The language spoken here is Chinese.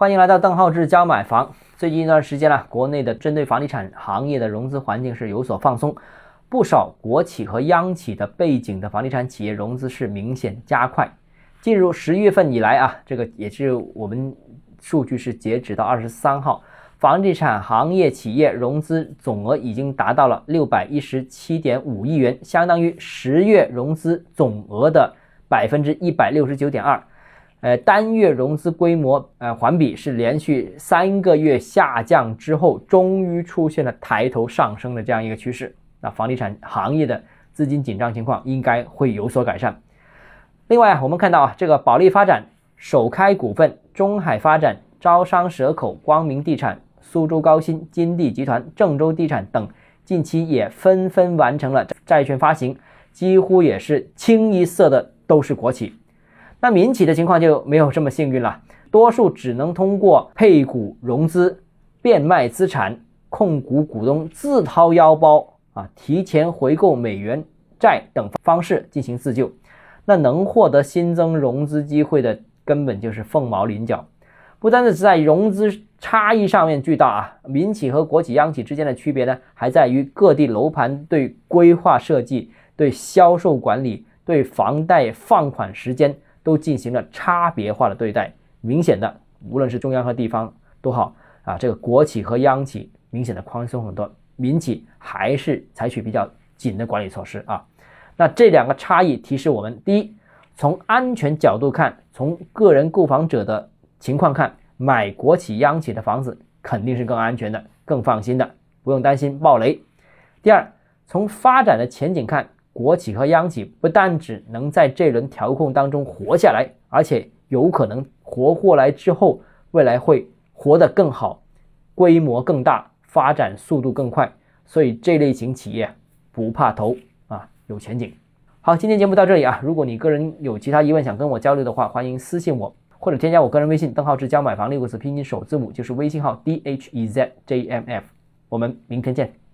欢迎来到邓浩志教买房。最近一段时间呢，国内的针对房地产行业的融资环境是有所放松，不少国企和央企的背景的房地产企业融资是明显加快。进入十月份以来啊，这个也是我们数据是截止到二十三号，房地产行业企业融资总额已经达到了六百一十七点五亿元，相当于十月融资总额的百分之一百六十九点二。呃，单月融资规模，呃，环比是连续三个月下降之后，终于出现了抬头上升的这样一个趋势。那房地产行业的资金紧张情况应该会有所改善。另外，我们看到啊，这个保利发展、首开股份、中海发展、招商蛇口、光明地产、苏州高新、金地集团、郑州地产等，近期也纷纷完成了债券发行，几乎也是清一色的都是国企。那民企的情况就没有这么幸运了，多数只能通过配股融资、变卖资产、控股股东自掏腰包啊、提前回购美元债等方式进行自救。那能获得新增融资机会的，根本就是凤毛麟角。不单是在融资差异上面巨大啊，民企和国企、央企之间的区别呢，还在于各地楼盘对规划设计、对销售管理、对房贷放款时间。都进行了差别化的对待，明显的，无论是中央和地方都好啊，这个国企和央企明显的宽松很多，民企还是采取比较紧的管理措施啊。那这两个差异提示我们：第一，从安全角度看，从个人购房者的情况看，买国企央企的房子肯定是更安全的、更放心的，不用担心暴雷；第二，从发展的前景看。国企和央企不但只能在这轮调控当中活下来，而且有可能活过来之后，未来会活得更好，规模更大，发展速度更快。所以这类型企业不怕投啊，有前景。好，今天节目到这里啊。如果你个人有其他疑问想跟我交流的话，欢迎私信我或者添加我个人微信邓浩志教买房六个字拼音首字母就是微信号 d h e z j m f。我们明天见。